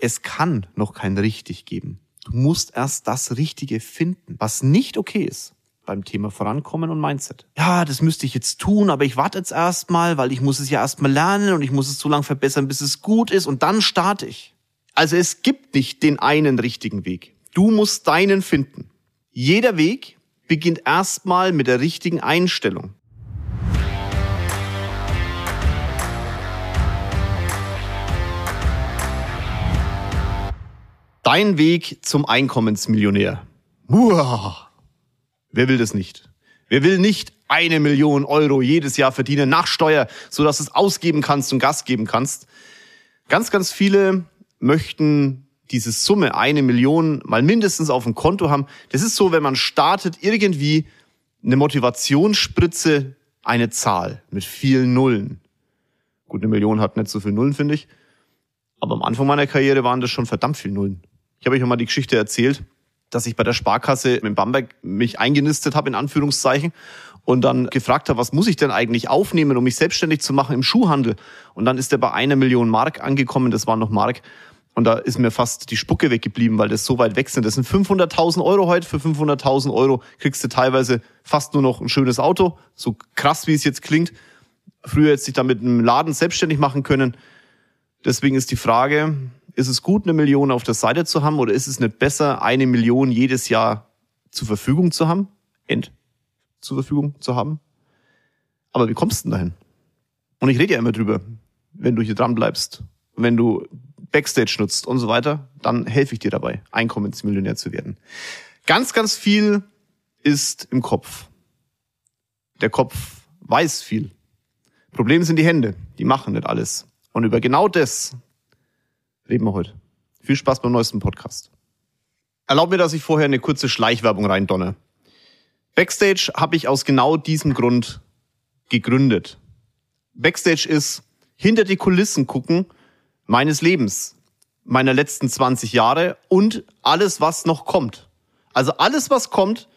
Es kann noch kein richtig geben. Du musst erst das Richtige finden, was nicht okay ist beim Thema Vorankommen und Mindset. Ja, das müsste ich jetzt tun, aber ich warte jetzt erstmal, weil ich muss es ja erstmal lernen und ich muss es so lange verbessern, bis es gut ist und dann starte ich. Also es gibt nicht den einen richtigen Weg. Du musst deinen finden. Jeder Weg beginnt erstmal mit der richtigen Einstellung. Dein Weg zum Einkommensmillionär. Uah. Wer will das nicht? Wer will nicht eine Million Euro jedes Jahr verdienen nach Steuer, sodass du es ausgeben kannst und Gas geben kannst? Ganz, ganz viele möchten diese Summe, eine Million, mal mindestens auf dem Konto haben. Das ist so, wenn man startet, irgendwie eine Motivationsspritze, eine Zahl mit vielen Nullen. Gut, eine Million hat nicht so viele Nullen, finde ich. Aber am Anfang meiner Karriere waren das schon verdammt viele Nullen. Ich habe euch mal die Geschichte erzählt, dass ich bei der Sparkasse in Bamberg mich eingenistet habe, in Anführungszeichen, und dann gefragt habe, was muss ich denn eigentlich aufnehmen, um mich selbstständig zu machen im Schuhhandel? Und dann ist er bei einer Million Mark angekommen, das war noch Mark. Und da ist mir fast die Spucke weggeblieben, weil das so weit weg sind. Das sind 500.000 Euro heute. Für 500.000 Euro kriegst du teilweise fast nur noch ein schönes Auto. So krass, wie es jetzt klingt. Früher hätte ich da mit einem Laden selbstständig machen können. Deswegen ist die Frage, ist es gut, eine Million auf der Seite zu haben oder ist es nicht besser, eine Million jedes Jahr zur Verfügung zu haben? End zur Verfügung zu haben? Aber wie kommst du denn dahin? Und ich rede ja immer drüber, wenn du hier dran bleibst, wenn du Backstage nutzt und so weiter, dann helfe ich dir dabei, Einkommensmillionär zu werden. Ganz, ganz viel ist im Kopf. Der Kopf weiß viel. Problem sind die Hände, die machen nicht alles. Und über genau das reden wir heute. Viel Spaß beim neuesten Podcast. Erlaub mir, dass ich vorher eine kurze Schleichwerbung reindonne. Backstage habe ich aus genau diesem Grund gegründet. Backstage ist hinter die Kulissen gucken meines Lebens, meiner letzten 20 Jahre und alles, was noch kommt. Also alles, was kommt,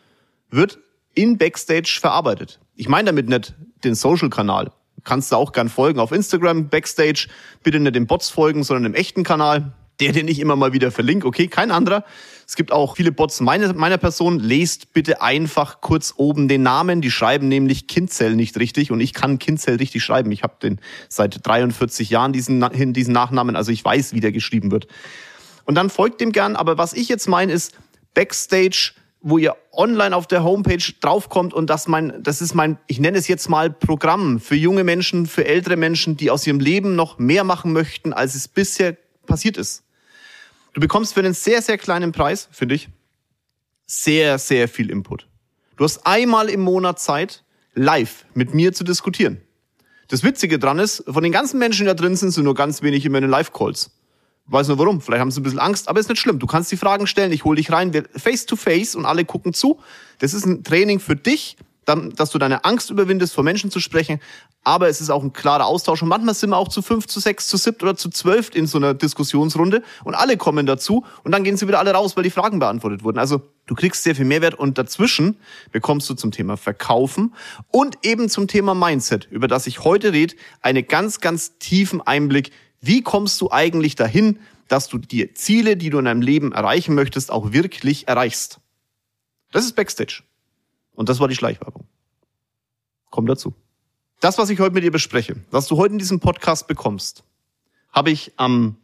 wird in Backstage verarbeitet. Ich meine damit nicht den Social-Kanal kannst du auch gern folgen auf Instagram, Backstage. Bitte nicht den Bots folgen, sondern dem echten Kanal. Der, den ich immer mal wieder verlinke. Okay, kein anderer. Es gibt auch viele Bots meiner, meiner Person. Lest bitte einfach kurz oben den Namen. Die schreiben nämlich Kindzell nicht richtig und ich kann Kindzell richtig schreiben. Ich habe den seit 43 Jahren diesen, diesen Nachnamen, also ich weiß, wie der geschrieben wird. Und dann folgt dem gern. Aber was ich jetzt meine ist Backstage wo ihr online auf der Homepage draufkommt und das mein, das ist mein, ich nenne es jetzt mal Programm für junge Menschen, für ältere Menschen, die aus ihrem Leben noch mehr machen möchten, als es bisher passiert ist. Du bekommst für einen sehr, sehr kleinen Preis, finde ich, sehr, sehr viel Input. Du hast einmal im Monat Zeit, live mit mir zu diskutieren. Das Witzige dran ist, von den ganzen Menschen, die da drin sind, sind nur ganz wenig in meinen Live-Calls. Weiß nur warum. Vielleicht haben sie ein bisschen Angst, aber ist nicht schlimm. Du kannst die Fragen stellen, ich hole dich rein, wir face to face und alle gucken zu. Das ist ein Training für dich, dass du deine Angst überwindest, vor Menschen zu sprechen. Aber es ist auch ein klarer Austausch. Und manchmal sind wir auch zu fünf, zu sechs, zu siebt oder zu zwölf in so einer Diskussionsrunde und alle kommen dazu und dann gehen sie wieder alle raus, weil die Fragen beantwortet wurden. Also du kriegst sehr viel Mehrwert und dazwischen bekommst du zum Thema Verkaufen und eben zum Thema Mindset, über das ich heute rede, einen ganz, ganz tiefen Einblick wie kommst du eigentlich dahin, dass du die Ziele, die du in deinem Leben erreichen möchtest, auch wirklich erreichst? Das ist Backstage. Und das war die Schleichwerbung. Komm dazu. Das, was ich heute mit dir bespreche, was du heute in diesem Podcast bekommst, habe ich am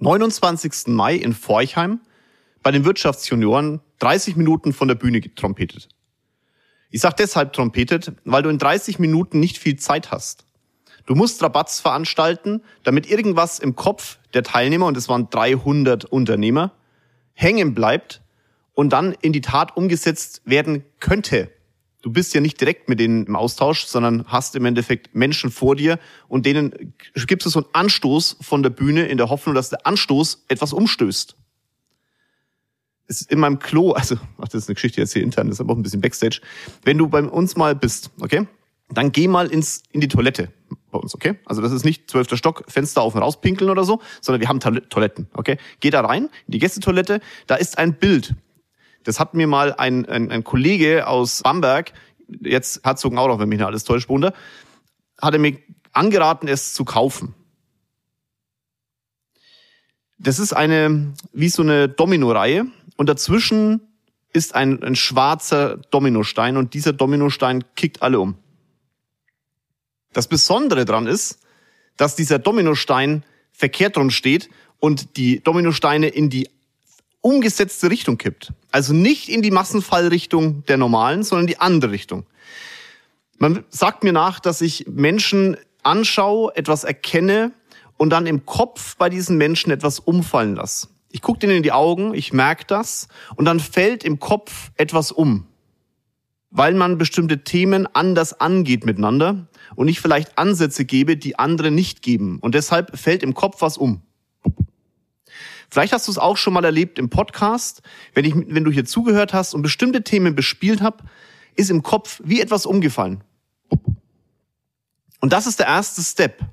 29. Mai in Forchheim bei den Wirtschaftsjunioren 30 Minuten von der Bühne getrompetet. Ich sage deshalb trompetet, weil du in 30 Minuten nicht viel Zeit hast. Du musst Rabatts veranstalten, damit irgendwas im Kopf der Teilnehmer, und es waren 300 Unternehmer, hängen bleibt und dann in die Tat umgesetzt werden könnte. Du bist ja nicht direkt mit denen im Austausch, sondern hast im Endeffekt Menschen vor dir und denen gibst du so einen Anstoß von der Bühne in der Hoffnung, dass der Anstoß etwas umstößt. In meinem Klo, also, ach, das ist eine Geschichte jetzt hier intern, das ist aber auch ein bisschen Backstage. Wenn du bei uns mal bist, okay? Dann geh mal ins, in die Toilette bei uns, okay? Also das ist nicht zwölfter Stock, Fenster auf und rauspinkeln oder so, sondern wir haben Toiletten, okay? Geh da rein, in die Gästetoilette, da ist ein Bild. Das hat mir mal ein, ein, ein Kollege aus Bamberg, jetzt Herzogenaurach, wenn mich nicht alles täuscht, Wunder, hat er mir angeraten, es zu kaufen. Das ist eine, wie so eine Domino-Reihe und dazwischen ist ein, ein schwarzer Dominostein und dieser Dominostein kickt alle um. Das Besondere dran ist, dass dieser Dominostein verkehrt drum steht und die Dominosteine in die umgesetzte Richtung kippt. Also nicht in die Massenfallrichtung der normalen, sondern die andere Richtung. Man sagt mir nach, dass ich Menschen anschaue, etwas erkenne und dann im Kopf bei diesen Menschen etwas umfallen lasse. Ich gucke denen in die Augen, ich merke das und dann fällt im Kopf etwas um, weil man bestimmte Themen anders angeht miteinander und ich vielleicht Ansätze gebe, die andere nicht geben. Und deshalb fällt im Kopf was um. Vielleicht hast du es auch schon mal erlebt im Podcast, wenn, ich, wenn du hier zugehört hast und bestimmte Themen bespielt habe, ist im Kopf wie etwas umgefallen. Und das ist der erste Step.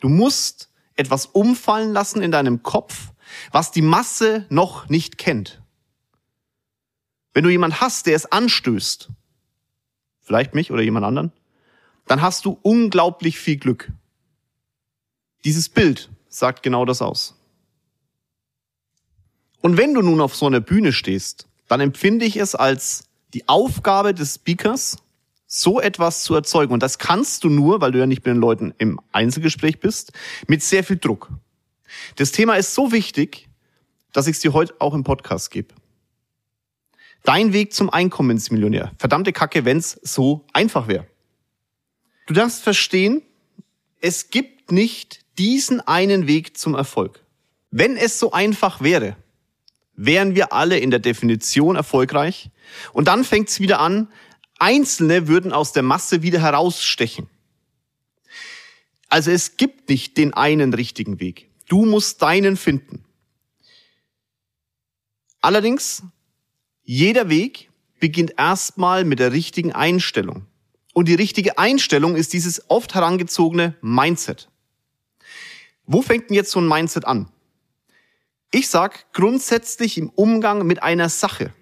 Du musst etwas umfallen lassen in deinem Kopf, was die Masse noch nicht kennt. Wenn du jemand hast, der es anstößt, vielleicht mich oder jemand anderen, dann hast du unglaublich viel Glück. Dieses Bild sagt genau das aus. Und wenn du nun auf so einer Bühne stehst, dann empfinde ich es als die Aufgabe des Speakers, so etwas zu erzeugen. Und das kannst du nur, weil du ja nicht mit den Leuten im Einzelgespräch bist, mit sehr viel Druck. Das Thema ist so wichtig, dass ich es dir heute auch im Podcast gebe. Dein Weg zum Einkommensmillionär. Verdammte Kacke, wenn's so einfach wäre. Du darfst verstehen, es gibt nicht diesen einen Weg zum Erfolg. Wenn es so einfach wäre, wären wir alle in der Definition erfolgreich. Und dann fängt es wieder an, Einzelne würden aus der Masse wieder herausstechen. Also es gibt nicht den einen richtigen Weg. Du musst deinen finden. Allerdings, jeder Weg beginnt erstmal mit der richtigen Einstellung. Und die richtige Einstellung ist dieses oft herangezogene Mindset. Wo fängt denn jetzt so ein Mindset an? Ich sag grundsätzlich im Umgang mit einer Sache,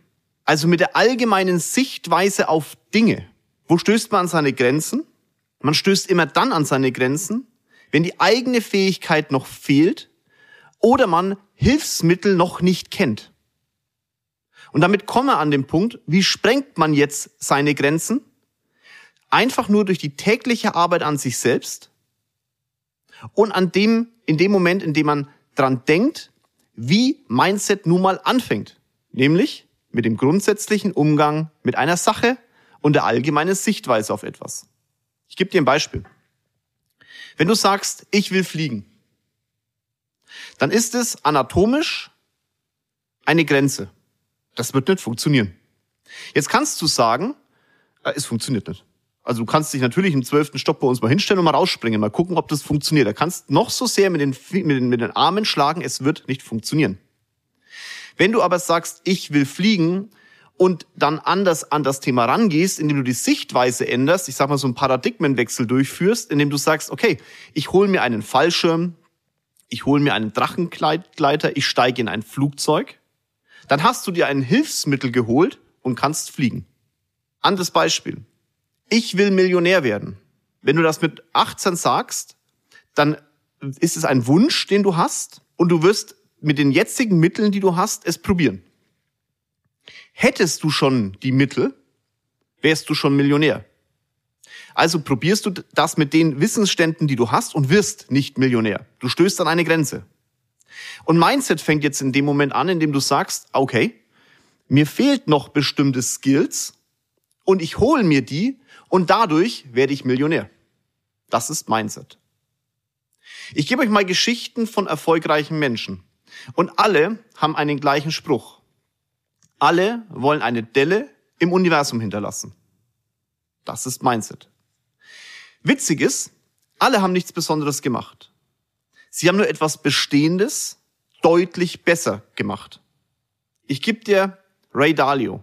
also mit der allgemeinen Sichtweise auf Dinge. Wo stößt man an seine Grenzen? Man stößt immer dann an seine Grenzen, wenn die eigene Fähigkeit noch fehlt oder man Hilfsmittel noch nicht kennt. Und damit komme an den Punkt, wie sprengt man jetzt seine Grenzen? Einfach nur durch die tägliche Arbeit an sich selbst und an dem, in dem Moment, in dem man dran denkt, wie Mindset nun mal anfängt. Nämlich mit dem grundsätzlichen Umgang mit einer Sache und der allgemeinen Sichtweise auf etwas. Ich gebe dir ein Beispiel. Wenn du sagst, ich will fliegen, dann ist es anatomisch eine Grenze. Das wird nicht funktionieren. Jetzt kannst du sagen, äh, es funktioniert nicht. Also du kannst dich natürlich im zwölften Stock bei uns mal hinstellen und mal rausspringen, mal gucken, ob das funktioniert. Da kannst noch so sehr mit den, mit den, mit den Armen schlagen, es wird nicht funktionieren. Wenn du aber sagst, ich will fliegen und dann anders an das Thema rangehst, indem du die Sichtweise änderst, ich sag mal so einen Paradigmenwechsel durchführst, indem du sagst, okay, ich hole mir einen Fallschirm, ich hole mir einen Drachengleiter, ich steige in ein Flugzeug, dann hast du dir ein Hilfsmittel geholt und kannst fliegen. Anderes Beispiel ich will Millionär werden. Wenn du das mit 18 sagst, dann ist es ein Wunsch, den du hast und du wirst mit den jetzigen Mitteln, die du hast, es probieren. Hättest du schon die Mittel, wärst du schon Millionär. Also probierst du das mit den Wissensständen, die du hast und wirst nicht Millionär. Du stößt an eine Grenze. Und Mindset fängt jetzt in dem Moment an, in dem du sagst, okay, mir fehlt noch bestimmte Skills und ich hole mir die und dadurch werde ich Millionär. Das ist Mindset. Ich gebe euch mal Geschichten von erfolgreichen Menschen. Und alle haben einen gleichen Spruch. Alle wollen eine Delle im Universum hinterlassen. Das ist Mindset. Witzig ist, alle haben nichts Besonderes gemacht. Sie haben nur etwas Bestehendes deutlich besser gemacht. Ich gebe dir Ray Dalio.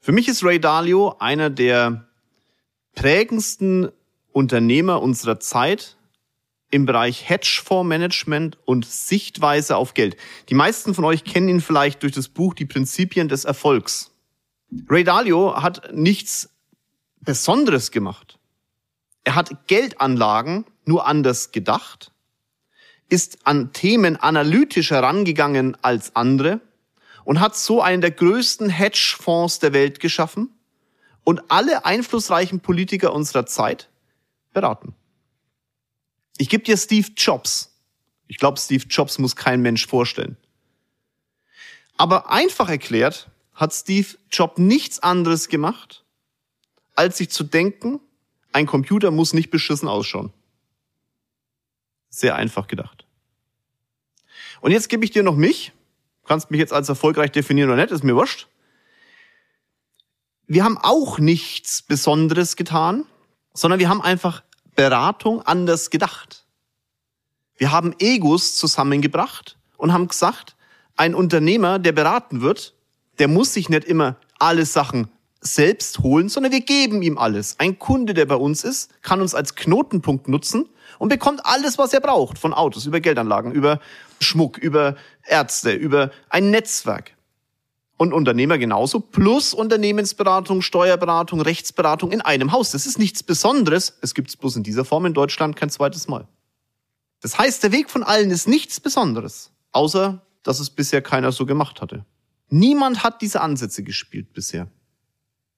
Für mich ist Ray Dalio einer der prägendsten Unternehmer unserer Zeit im Bereich Hedgefondsmanagement und Sichtweise auf Geld. Die meisten von euch kennen ihn vielleicht durch das Buch Die Prinzipien des Erfolgs. Ray Dalio hat nichts Besonderes gemacht. Er hat Geldanlagen nur anders gedacht. ist an Themen analytisch herangegangen als andere und hat so einen der größten Hedgefonds der Welt geschaffen und alle einflussreichen Politiker unserer Zeit beraten. Ich gebe dir Steve Jobs. Ich glaube, Steve Jobs muss kein Mensch vorstellen. Aber einfach erklärt hat Steve Jobs nichts anderes gemacht, als sich zu denken, ein Computer muss nicht beschissen ausschauen. Sehr einfach gedacht. Und jetzt gebe ich dir noch mich. Du kannst mich jetzt als erfolgreich definieren oder nicht, ist mir wurscht. Wir haben auch nichts Besonderes getan, sondern wir haben einfach Beratung anders gedacht. Wir haben Egos zusammengebracht und haben gesagt, ein Unternehmer, der beraten wird, der muss sich nicht immer alle Sachen selbst holen, sondern wir geben ihm alles. Ein Kunde, der bei uns ist, kann uns als Knotenpunkt nutzen und bekommt alles, was er braucht, von Autos, über Geldanlagen, über Schmuck, über Ärzte, über ein Netzwerk. Und Unternehmer genauso, plus Unternehmensberatung, Steuerberatung, Rechtsberatung in einem Haus. Das ist nichts Besonderes. Es gibt es bloß in dieser Form in Deutschland kein zweites Mal. Das heißt, der Weg von allen ist nichts Besonderes, außer dass es bisher keiner so gemacht hatte. Niemand hat diese Ansätze gespielt bisher.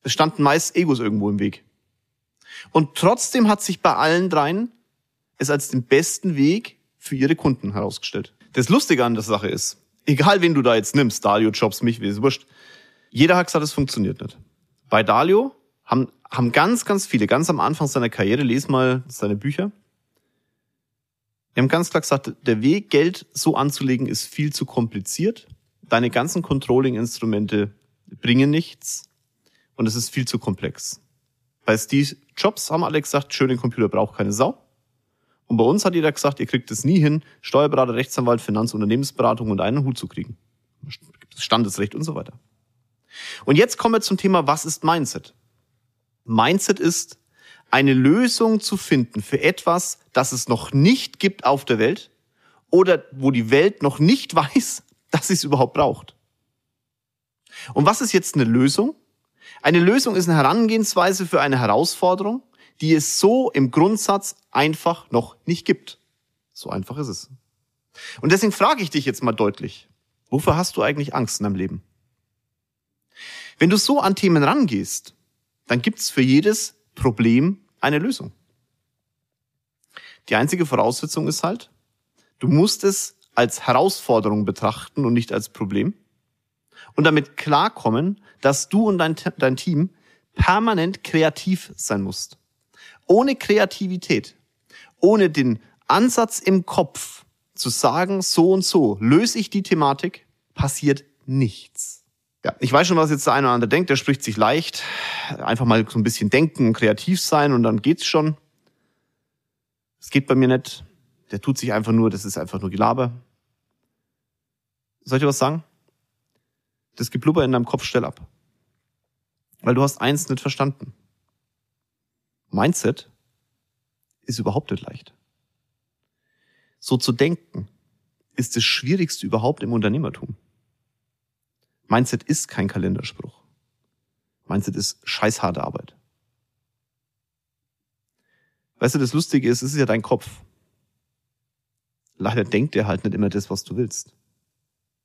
Es standen meist Egos irgendwo im Weg. Und trotzdem hat sich bei allen dreien es als den besten Weg für ihre Kunden herausgestellt. Das Lustige an der Sache ist, egal wen du da jetzt nimmst, Dalio, Jobs, mich, wie es wurscht, jeder hat gesagt, es funktioniert nicht. Bei Dalio haben, haben ganz, ganz viele, ganz am Anfang seiner Karriere, les mal seine Bücher, die haben ganz klar gesagt, der Weg, Geld so anzulegen, ist viel zu kompliziert. Deine ganzen Controlling-Instrumente bringen nichts und es ist viel zu komplex. Bei Steve Jobs haben alle gesagt, schönen Computer braucht keine Sau. Und bei uns hat jeder gesagt, ihr kriegt es nie hin, Steuerberater, Rechtsanwalt, Finanzunternehmensberatung und einen Hut zu kriegen. Standesrecht und so weiter. Und jetzt kommen wir zum Thema, was ist Mindset? Mindset ist, eine Lösung zu finden für etwas, das es noch nicht gibt auf der Welt oder wo die Welt noch nicht weiß, dass sie es überhaupt braucht. Und was ist jetzt eine Lösung? Eine Lösung ist eine Herangehensweise für eine Herausforderung, die es so im Grundsatz einfach noch nicht gibt. So einfach ist es. Und deswegen frage ich dich jetzt mal deutlich, wofür hast du eigentlich Angst in deinem Leben? Wenn du so an Themen rangehst, dann gibt's für jedes Problem eine Lösung. Die einzige Voraussetzung ist halt, du musst es als Herausforderung betrachten und nicht als Problem und damit klarkommen, dass du und dein, dein Team permanent kreativ sein musst. Ohne Kreativität, ohne den Ansatz im Kopf zu sagen, so und so löse ich die Thematik, passiert nichts. Ja, ich weiß schon, was jetzt der eine oder andere denkt, der spricht sich leicht. Einfach mal so ein bisschen denken, kreativ sein und dann geht's schon. Es geht bei mir nicht. Der tut sich einfach nur, das ist einfach nur Gelaber. Soll ich was sagen? Das Geblubber in deinem Kopf stell ab. Weil du hast eins nicht verstanden. Mindset ist überhaupt nicht leicht. So zu denken ist das Schwierigste überhaupt im Unternehmertum. Mindset ist kein Kalenderspruch. Mindset ist scheißharte Arbeit. Weißt du, das Lustige ist, es ist ja dein Kopf. Leider denkt er halt nicht immer das, was du willst.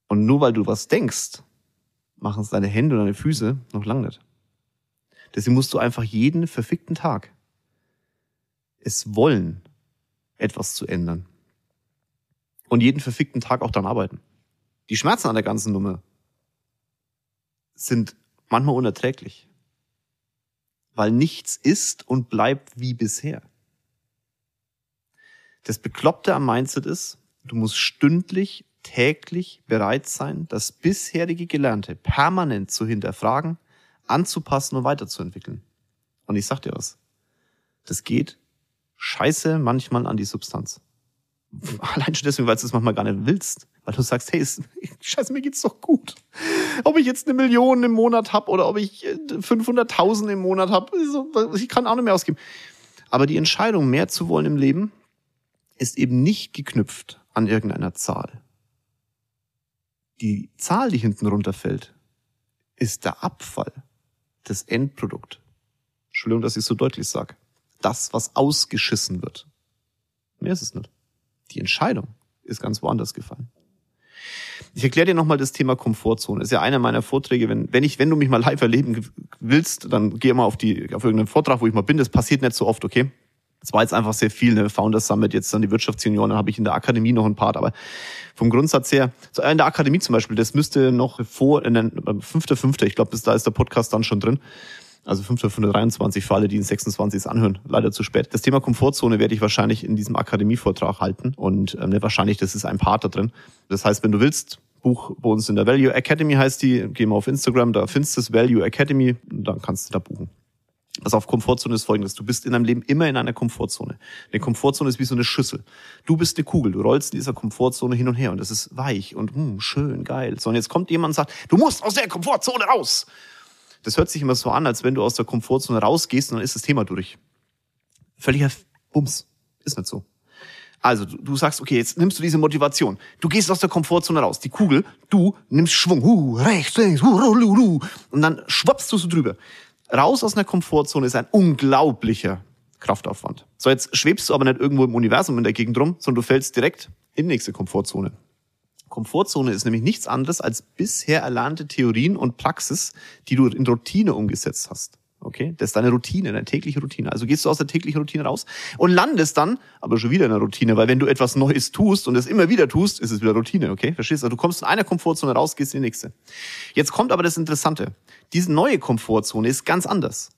Und nur weil du was denkst, machen es deine Hände und deine Füße noch lang nicht. Deswegen musst du einfach jeden verfickten Tag es wollen, etwas zu ändern. Und jeden verfickten Tag auch daran arbeiten. Die Schmerzen an der ganzen Nummer sind manchmal unerträglich. Weil nichts ist und bleibt wie bisher. Das Bekloppte am Mindset ist, du musst stündlich, täglich bereit sein, das bisherige Gelernte permanent zu hinterfragen, anzupassen und weiterzuentwickeln. Und ich sag dir was. Das geht scheiße manchmal an die Substanz. Allein schon deswegen, weil du es manchmal gar nicht willst. Weil du sagst, hey, ist, scheiße, mir geht's doch gut. Ob ich jetzt eine Million im Monat hab oder ob ich 500.000 äh, im Monat hab, ich kann auch nicht mehr ausgeben. Aber die Entscheidung, mehr zu wollen im Leben, ist eben nicht geknüpft an irgendeiner Zahl. Die Zahl, die hinten runterfällt, ist der Abfall, das Endprodukt. Entschuldigung, dass ich so deutlich sage. Das, was ausgeschissen wird. Mehr ist es nicht. Die Entscheidung ist ganz woanders gefallen. Ich erkläre dir nochmal das Thema Komfortzone. Ist ja einer meiner Vorträge. Wenn, wenn ich, wenn du mich mal live erleben willst, dann geh mal auf die, auf irgendeinen Vortrag, wo ich mal bin. Das passiert nicht so oft, okay? Es war jetzt einfach sehr viel, ne? Founders Summit, jetzt dann die Wirtschaftsunion, dann habe ich in der Akademie noch ein Part, aber vom Grundsatz her, so in der Akademie zum Beispiel, das müsste noch vor, in den, fünfter, fünfter, ich glaube, da ist der Podcast dann schon drin. Also 523 für alle, die in 26 anhören. Leider zu spät. Das Thema Komfortzone werde ich wahrscheinlich in diesem Akademievortrag halten. Und ähm, ne, wahrscheinlich, das ist ein Part da drin. Das heißt, wenn du willst, Buch bei uns in der Value Academy heißt die, geh mal auf Instagram, da findest du es Value Academy, und dann kannst du da buchen. Also auf Komfortzone ist folgendes. Du bist in deinem Leben immer in einer Komfortzone. Eine Komfortzone ist wie so eine Schüssel. Du bist eine Kugel. Du rollst in dieser Komfortzone hin und her und das ist weich und hm, schön, geil. So, und jetzt kommt jemand und sagt, du musst aus der Komfortzone raus. Das hört sich immer so an, als wenn du aus der Komfortzone rausgehst und dann ist das Thema durch. Völliger Bums. Ist nicht so. Also du, du sagst, okay, jetzt nimmst du diese Motivation. Du gehst aus der Komfortzone raus. Die Kugel, du nimmst Schwung. Uh, rechts, links, uh, uh, uh, uh, und dann schwappst du so drüber raus aus einer Komfortzone ist ein unglaublicher Kraftaufwand. So, jetzt schwebst du aber nicht irgendwo im Universum in der Gegend rum, sondern du fällst direkt in die nächste Komfortzone. Komfortzone ist nämlich nichts anderes als bisher erlernte Theorien und Praxis, die du in Routine umgesetzt hast. Okay, das ist deine Routine, deine tägliche Routine. Also gehst du aus der täglichen Routine raus und landest dann aber schon wieder in der Routine, weil wenn du etwas Neues tust und es immer wieder tust, ist es wieder Routine, okay? Verstehst du? Also du kommst in einer Komfortzone raus, gehst in die nächste. Jetzt kommt aber das Interessante. Diese neue Komfortzone ist ganz anders.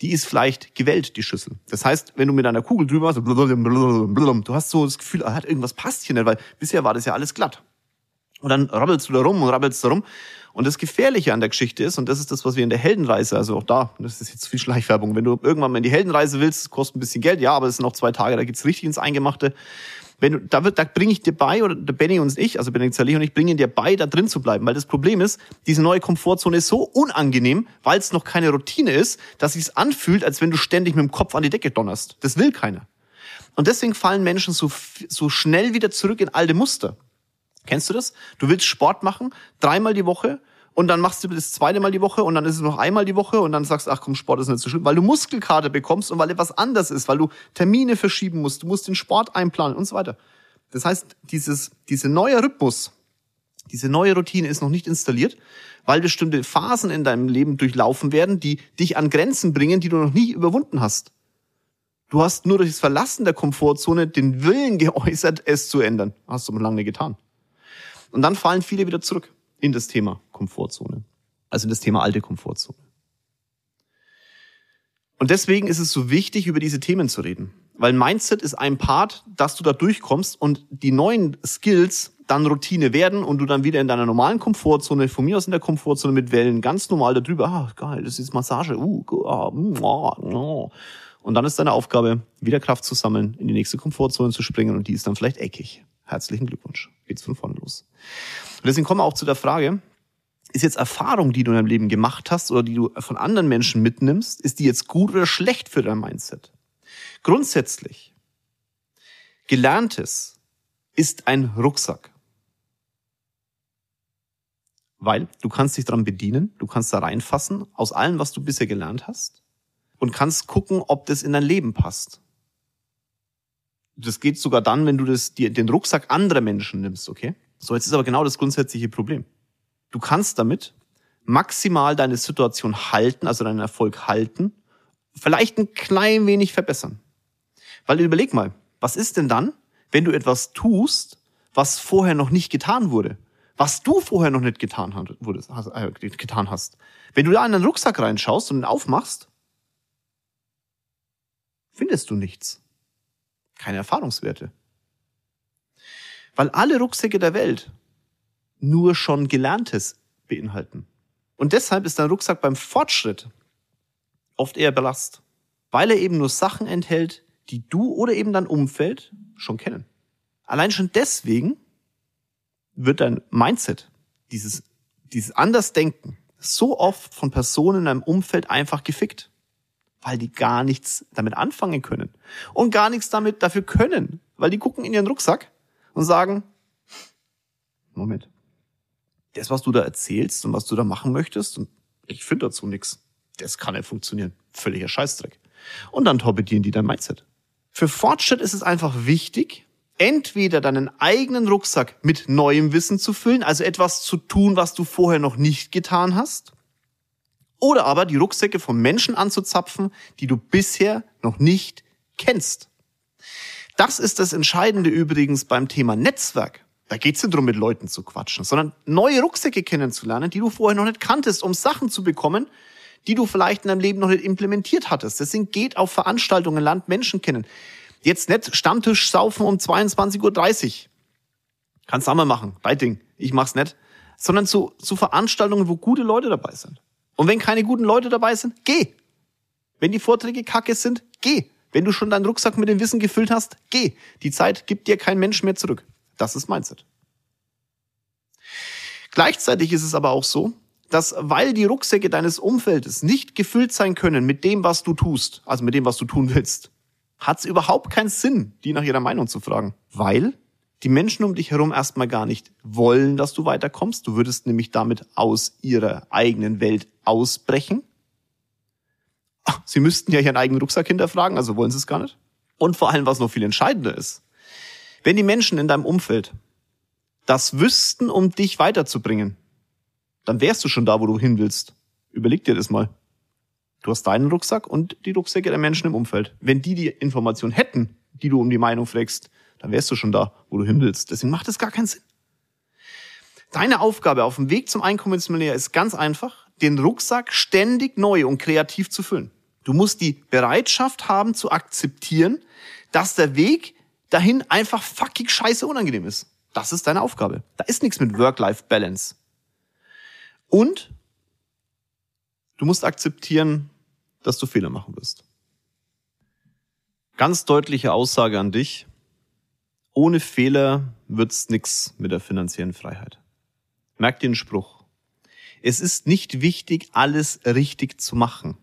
Die ist vielleicht gewellt, die Schüssel. Das heißt, wenn du mit einer Kugel drüber hast, du hast so das Gefühl, ah, irgendwas passt hier nicht, weil bisher war das ja alles glatt. Und dann rabbelst du da rum und rabbelst da rum und das Gefährliche an der Geschichte ist, und das ist das, was wir in der Heldenreise, also auch da, das ist jetzt viel Schleichwerbung, wenn du irgendwann mal in die Heldenreise willst, kostet ein bisschen Geld, ja, aber es sind noch zwei Tage, da geht's richtig ins Eingemachte. Wenn du, da wird, da bringe ich dir bei, oder der Benny und ich, also Benny Zerlich und ich, bringen dir bei, da drin zu bleiben. Weil das Problem ist, diese neue Komfortzone ist so unangenehm, weil es noch keine Routine ist, dass es anfühlt, als wenn du ständig mit dem Kopf an die Decke donnerst. Das will keiner. Und deswegen fallen Menschen so, so schnell wieder zurück in alte Muster. Kennst du das? Du willst Sport machen, dreimal die Woche, und dann machst du das zweite Mal die Woche und dann ist es noch einmal die Woche und dann sagst, ach komm, Sport ist nicht so schlimm, weil du Muskelkater bekommst und weil etwas anders ist, weil du Termine verschieben musst, du musst den Sport einplanen und so weiter. Das heißt, dieses, diese neue Rhythmus, diese neue Routine ist noch nicht installiert, weil bestimmte Phasen in deinem Leben durchlaufen werden, die dich an Grenzen bringen, die du noch nie überwunden hast. Du hast nur durch das Verlassen der Komfortzone den Willen geäußert, es zu ändern. Hast du aber lange getan. Und dann fallen viele wieder zurück in das Thema Komfortzone. Also in das Thema alte Komfortzone. Und deswegen ist es so wichtig, über diese Themen zu reden. Weil Mindset ist ein Part, dass du da durchkommst und die neuen Skills dann Routine werden und du dann wieder in deiner normalen Komfortzone, von mir aus in der Komfortzone mit Wellen, ganz normal darüber, ah, geil, das ist Massage, uh, ah, uh, und dann ist deine Aufgabe, wieder Kraft zu sammeln, in die nächste Komfortzone zu springen und die ist dann vielleicht eckig. Herzlichen Glückwunsch. Geht's von vorne los. Und deswegen kommen wir auch zu der Frage, ist jetzt Erfahrung, die du in deinem Leben gemacht hast oder die du von anderen Menschen mitnimmst, ist die jetzt gut oder schlecht für dein Mindset? Grundsätzlich, Gelerntes ist ein Rucksack. Weil du kannst dich daran bedienen, du kannst da reinfassen, aus allem, was du bisher gelernt hast, und kannst gucken, ob das in dein Leben passt. Das geht sogar dann, wenn du das, den Rucksack anderer Menschen nimmst, okay? So, jetzt ist aber genau das grundsätzliche Problem. Du kannst damit maximal deine Situation halten, also deinen Erfolg halten, vielleicht ein klein wenig verbessern. Weil überleg mal, was ist denn dann, wenn du etwas tust, was vorher noch nicht getan wurde? Was du vorher noch nicht getan, hast, äh, hast. Wenn du da in den Rucksack reinschaust und ihn aufmachst, findest du nichts. Keine Erfahrungswerte. Weil alle Rucksäcke der Welt nur schon Gelerntes beinhalten. Und deshalb ist dein Rucksack beim Fortschritt oft eher Belast, weil er eben nur Sachen enthält, die du oder eben dein Umfeld schon kennen. Allein schon deswegen wird dein Mindset, dieses, dieses Andersdenken, so oft von Personen in deinem Umfeld einfach gefickt, weil die gar nichts damit anfangen können und gar nichts damit dafür können, weil die gucken in ihren Rucksack und sagen, Moment, das, was du da erzählst und was du da machen möchtest, und ich finde dazu nichts, das kann nicht funktionieren. Völliger Scheißdreck. Und dann torpedieren die dein Mindset. Für Fortschritt ist es einfach wichtig, entweder deinen eigenen Rucksack mit neuem Wissen zu füllen, also etwas zu tun, was du vorher noch nicht getan hast, oder aber die Rucksäcke von Menschen anzuzapfen, die du bisher noch nicht kennst. Das ist das Entscheidende übrigens beim Thema Netzwerk. Da geht's nicht darum, mit Leuten zu quatschen, sondern neue Rucksäcke kennenzulernen, die du vorher noch nicht kanntest, um Sachen zu bekommen, die du vielleicht in deinem Leben noch nicht implementiert hattest. Deswegen geht auf Veranstaltungen, Land Menschen kennen. Jetzt nicht Stammtisch saufen um 22.30 Uhr. Kannst du auch mal machen. Ding. Ich mach's nicht. Sondern zu, zu Veranstaltungen, wo gute Leute dabei sind. Und wenn keine guten Leute dabei sind, geh. Wenn die Vorträge kacke sind, geh. Wenn du schon deinen Rucksack mit dem Wissen gefüllt hast, geh. Die Zeit gibt dir kein Mensch mehr zurück. Das ist Mindset. Gleichzeitig ist es aber auch so, dass weil die Rucksäcke deines Umfeldes nicht gefüllt sein können mit dem, was du tust, also mit dem, was du tun willst, hat es überhaupt keinen Sinn, die nach ihrer Meinung zu fragen. Weil die Menschen um dich herum erstmal gar nicht wollen, dass du weiterkommst. Du würdest nämlich damit aus ihrer eigenen Welt ausbrechen. Sie müssten ja ihren eigenen Rucksack hinterfragen, also wollen sie es gar nicht. Und vor allem, was noch viel entscheidender ist, wenn die Menschen in deinem Umfeld das wüssten, um dich weiterzubringen, dann wärst du schon da, wo du hin willst. Überleg dir das mal. Du hast deinen Rucksack und die Rucksäcke der Menschen im Umfeld. Wenn die die Information hätten, die du um die Meinung fragst, dann wärst du schon da, wo du hin willst. Deswegen macht es gar keinen Sinn. Deine Aufgabe auf dem Weg zum Einkommensmillionär ist ganz einfach, den Rucksack ständig neu und kreativ zu füllen. Du musst die Bereitschaft haben zu akzeptieren, dass der Weg dahin einfach fucking scheiße unangenehm ist. Das ist deine Aufgabe. Da ist nichts mit Work-Life-Balance. Und du musst akzeptieren, dass du Fehler machen wirst. Ganz deutliche Aussage an dich. Ohne Fehler wird's nix mit der finanziellen Freiheit. Merk dir den Spruch. Es ist nicht wichtig, alles richtig zu machen.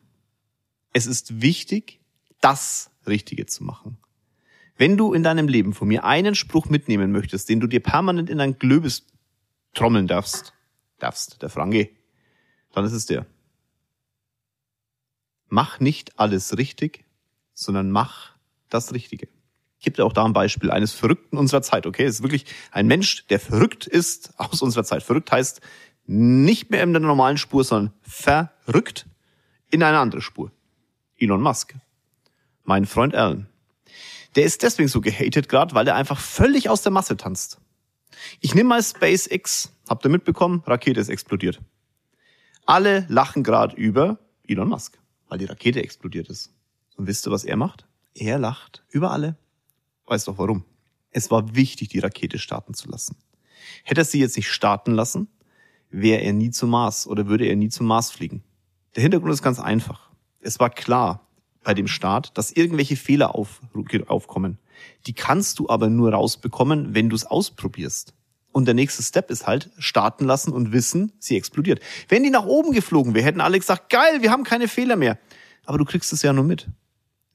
Es ist wichtig, das Richtige zu machen. Wenn du in deinem Leben von mir einen Spruch mitnehmen möchtest, den du dir permanent in dein Glöbis trommeln darfst, darfst, der Frange, dann ist es der. Mach nicht alles richtig, sondern mach das Richtige. Ich gebe auch da ein Beispiel eines Verrückten unserer Zeit, okay? Es ist wirklich ein Mensch, der verrückt ist aus unserer Zeit. Verrückt heißt nicht mehr in der normalen Spur, sondern verrückt in eine andere Spur. Elon Musk. Mein Freund Alan. Der ist deswegen so gehatet gerade, weil er einfach völlig aus der Masse tanzt. Ich nehme mal SpaceX. Habt ihr mitbekommen? Rakete ist explodiert. Alle lachen gerade über Elon Musk, weil die Rakete explodiert ist. Und wisst ihr, was er macht? Er lacht über alle. Weißt doch warum? Es war wichtig, die Rakete starten zu lassen. Hätte er sie jetzt nicht starten lassen, wäre er nie zum Mars oder würde er nie zum Mars fliegen. Der Hintergrund ist ganz einfach. Es war klar, bei dem Start, dass irgendwelche Fehler auf, aufkommen. Die kannst du aber nur rausbekommen, wenn du es ausprobierst. Und der nächste Step ist halt starten lassen und wissen, sie explodiert. Wenn die nach oben geflogen wäre, hätten alle gesagt, geil, wir haben keine Fehler mehr. Aber du kriegst es ja nur mit,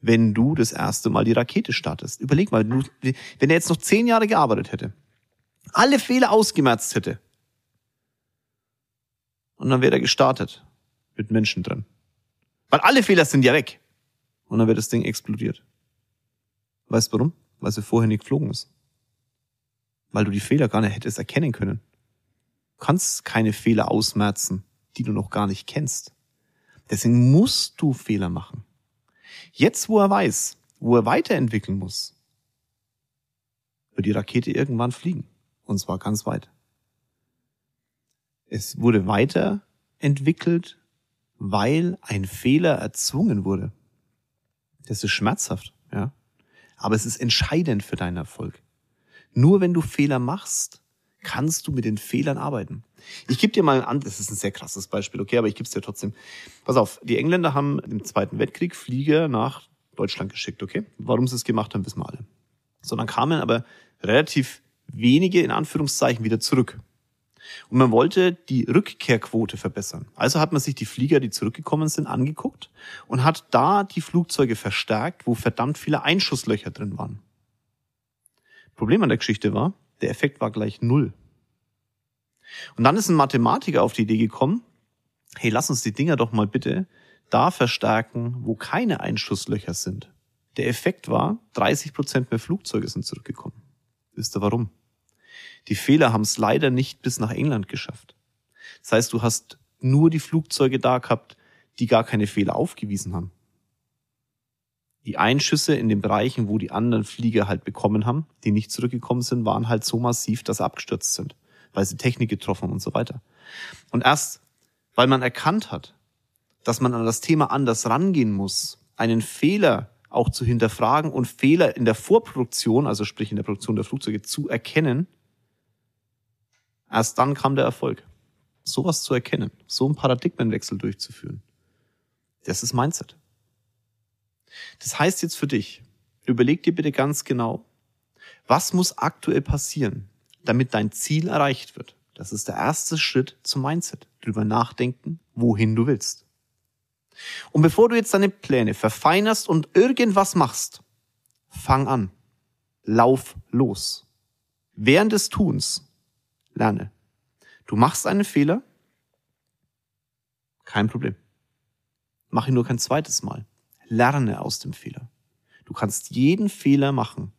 wenn du das erste Mal die Rakete startest. Überleg mal, wenn er jetzt noch zehn Jahre gearbeitet hätte, alle Fehler ausgemerzt hätte, und dann wäre er gestartet mit Menschen drin. Weil alle Fehler sind ja weg und dann wird das Ding explodiert. Weißt du warum? Weil sie vorher nicht geflogen ist. Weil du die Fehler gar nicht hättest erkennen können. Du kannst keine Fehler ausmerzen, die du noch gar nicht kennst. Deswegen musst du Fehler machen. Jetzt, wo er weiß, wo er weiterentwickeln muss, wird die Rakete irgendwann fliegen. Und zwar ganz weit. Es wurde weiterentwickelt, weil ein Fehler erzwungen wurde. Das ist schmerzhaft, ja. Aber es ist entscheidend für deinen Erfolg. Nur wenn du Fehler machst, kannst du mit den Fehlern arbeiten. Ich gebe dir mal an, das ist ein sehr krasses Beispiel, okay, aber ich gebe es dir trotzdem. Pass auf, die Engländer haben im Zweiten Weltkrieg Flieger nach Deutschland geschickt, okay? Warum sie es gemacht haben, wissen wir alle. So, dann kamen aber relativ wenige, in Anführungszeichen, wieder zurück. Und man wollte die Rückkehrquote verbessern. Also hat man sich die Flieger, die zurückgekommen sind, angeguckt und hat da die Flugzeuge verstärkt, wo verdammt viele Einschusslöcher drin waren. Problem an der Geschichte war, der Effekt war gleich null. Und dann ist ein Mathematiker auf die Idee gekommen, hey, lass uns die Dinger doch mal bitte da verstärken, wo keine Einschusslöcher sind. Der Effekt war, 30 Prozent mehr Flugzeuge sind zurückgekommen. Wisst ihr warum? Die Fehler haben es leider nicht bis nach England geschafft. Das heißt, du hast nur die Flugzeuge da gehabt, die gar keine Fehler aufgewiesen haben. Die Einschüsse in den Bereichen, wo die anderen Flieger halt bekommen haben, die nicht zurückgekommen sind, waren halt so massiv, dass sie abgestürzt sind, weil sie Technik getroffen und so weiter. Und erst, weil man erkannt hat, dass man an das Thema anders rangehen muss, einen Fehler auch zu hinterfragen und Fehler in der Vorproduktion, also sprich in der Produktion der Flugzeuge, zu erkennen, erst dann kam der Erfolg. Sowas zu erkennen, so einen Paradigmenwechsel durchzuführen, das ist Mindset. Das heißt jetzt für dich, überleg dir bitte ganz genau, was muss aktuell passieren, damit dein Ziel erreicht wird. Das ist der erste Schritt zum Mindset. Drüber nachdenken, wohin du willst. Und bevor du jetzt deine Pläne verfeinerst und irgendwas machst, fang an. Lauf los. Während des Tuns lerne. Du machst einen Fehler, kein Problem. Mach ihn nur kein zweites Mal. Lerne aus dem Fehler. Du kannst jeden Fehler machen,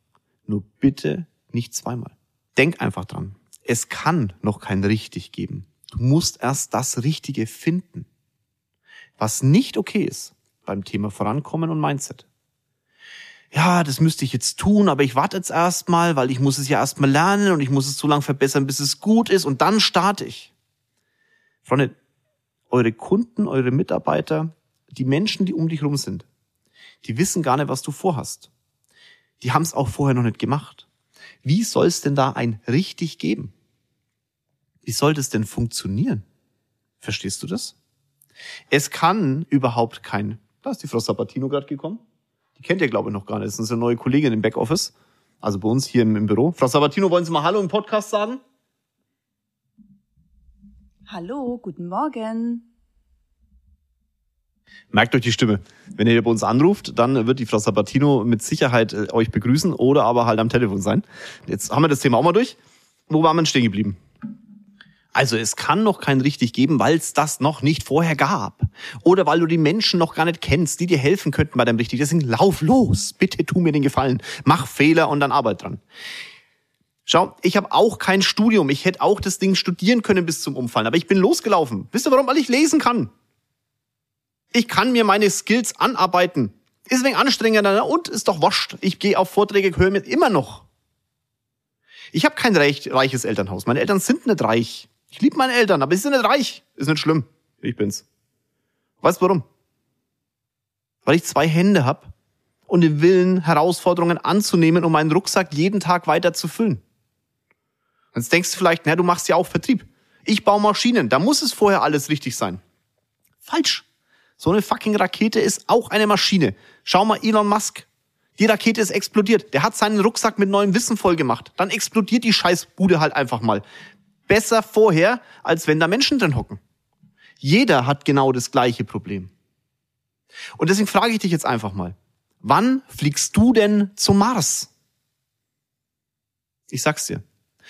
nur bitte nicht zweimal. Denk einfach dran. Es kann noch kein richtig geben. Du musst erst das Richtige finden. Was nicht okay ist beim Thema Vorankommen und Mindset. Ja, das müsste ich jetzt tun, aber ich warte jetzt erstmal, weil ich muss es ja erstmal lernen und ich muss es so lange verbessern, bis es gut ist und dann starte ich. Freunde, eure Kunden, eure Mitarbeiter, die Menschen, die um dich rum sind, die wissen gar nicht, was du vorhast. Die haben es auch vorher noch nicht gemacht. Wie soll es denn da ein richtig geben? Wie soll das denn funktionieren? Verstehst du das? Es kann überhaupt kein, da ist die Frau Sabatino gerade gekommen. Die kennt ihr, glaube ich, noch gar nicht. Das ist eine neue Kollegin im Backoffice. Also bei uns hier im, im Büro. Frau Sabatino, wollen Sie mal Hallo im Podcast sagen? Hallo, guten Morgen. Merkt euch die Stimme. Wenn ihr bei uns anruft, dann wird die Frau Sabatino mit Sicherheit äh, euch begrüßen oder aber halt am Telefon sein. Jetzt haben wir das Thema auch mal durch. Wo waren wir stehen geblieben? Also es kann noch kein richtig geben, weil es das noch nicht vorher gab. Oder weil du die Menschen noch gar nicht kennst, die dir helfen könnten bei deinem richtig. Deswegen lauf los. Bitte tu mir den Gefallen. Mach Fehler und dann arbeit dran. Schau, ich habe auch kein Studium. Ich hätte auch das Ding studieren können bis zum Umfallen. Aber ich bin losgelaufen. Wisst ihr warum? Weil ich lesen kann. Ich kann mir meine Skills anarbeiten. Ist wenig anstrengender und ist doch wurscht. Ich gehe auf Vorträge, höre mir immer noch. Ich habe kein reich, reiches Elternhaus. Meine Eltern sind nicht reich. Ich liebe meine Eltern, aber sie sind nicht reich. Ist nicht schlimm. Ich bin's. Weißt warum? Weil ich zwei Hände hab und den Willen, Herausforderungen anzunehmen, um meinen Rucksack jeden Tag weiter zu füllen. Jetzt denkst du vielleicht, na, du machst ja auch Vertrieb. Ich baue Maschinen, da muss es vorher alles richtig sein. Falsch. So eine fucking Rakete ist auch eine Maschine. Schau mal Elon Musk. Die Rakete ist explodiert. Der hat seinen Rucksack mit neuem Wissen voll gemacht. Dann explodiert die Scheißbude halt einfach mal besser vorher, als wenn da Menschen drin hocken. Jeder hat genau das gleiche Problem. Und deswegen frage ich dich jetzt einfach mal, wann fliegst du denn zum Mars? Ich sag's dir.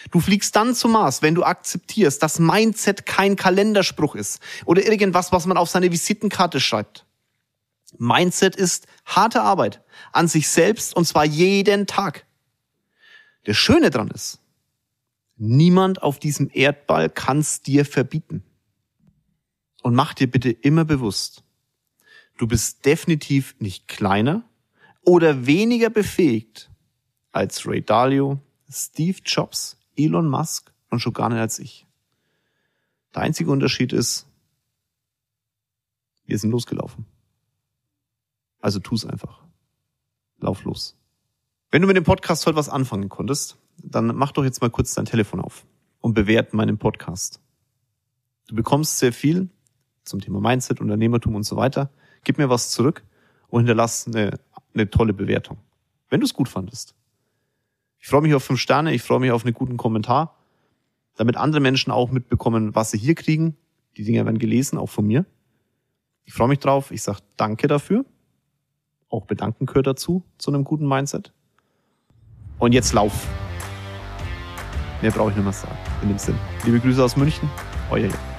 Du fliegst dann zum Mars, wenn du akzeptierst, dass Mindset kein Kalenderspruch ist oder irgendwas, was man auf seine Visitenkarte schreibt. Mindset ist harte Arbeit an sich selbst und zwar jeden Tag. Der Schöne dran ist, Niemand auf diesem Erdball kann's dir verbieten. Und mach dir bitte immer bewusst, du bist definitiv nicht kleiner oder weniger befähigt als Ray Dalio, Steve Jobs, Elon Musk und schon gar nicht als ich. Der einzige Unterschied ist, wir sind losgelaufen. Also tu's einfach. Lauf los. Wenn du mit dem Podcast heute was anfangen konntest, dann mach doch jetzt mal kurz dein Telefon auf und bewert meinen Podcast. Du bekommst sehr viel zum Thema Mindset, Unternehmertum und so weiter. Gib mir was zurück und hinterlass eine, eine tolle Bewertung, wenn du es gut fandest. Ich freue mich auf fünf Sterne, ich freue mich auf einen guten Kommentar, damit andere Menschen auch mitbekommen, was sie hier kriegen. Die Dinge werden gelesen, auch von mir. Ich freue mich drauf, ich sage danke dafür. Auch bedanken gehört dazu, zu einem guten Mindset. Und jetzt lauf. Mehr brauche ich nicht mehr sagen. In dem Sinn. Liebe Grüße aus München. Euer Jan.